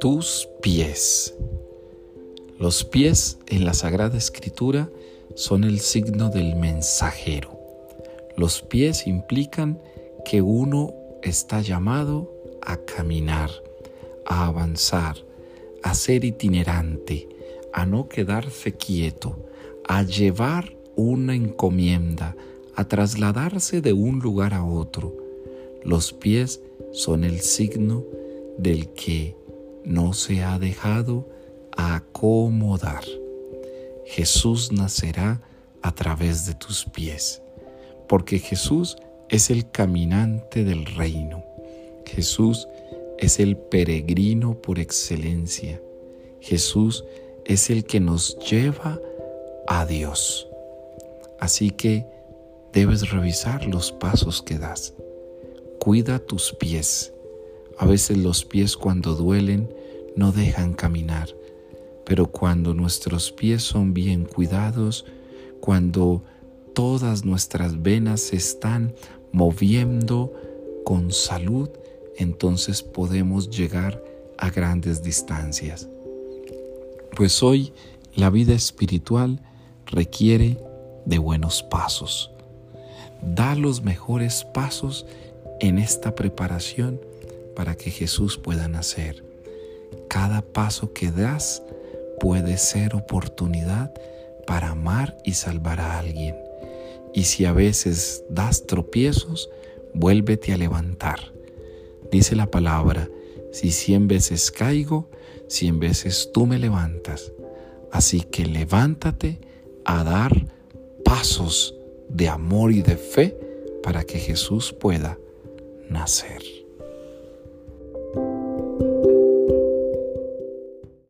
Tus pies. Los pies en la Sagrada Escritura son el signo del mensajero. Los pies implican que uno está llamado a caminar, a avanzar, a ser itinerante, a no quedarse quieto, a llevar una encomienda, a trasladarse de un lugar a otro. Los pies son el signo del que no se ha dejado acomodar. Jesús nacerá a través de tus pies, porque Jesús es el caminante del reino. Jesús es el peregrino por excelencia. Jesús es el que nos lleva a Dios. Así que debes revisar los pasos que das. Cuida tus pies. A veces los pies cuando duelen no dejan caminar, pero cuando nuestros pies son bien cuidados, cuando todas nuestras venas se están moviendo con salud, entonces podemos llegar a grandes distancias. Pues hoy la vida espiritual requiere de buenos pasos. Da los mejores pasos en esta preparación para que Jesús pueda nacer. Cada paso que das puede ser oportunidad para amar y salvar a alguien. Y si a veces das tropiezos, vuélvete a levantar. Dice la palabra, si cien veces caigo, cien veces tú me levantas. Así que levántate a dar pasos de amor y de fe para que Jesús pueda nacer.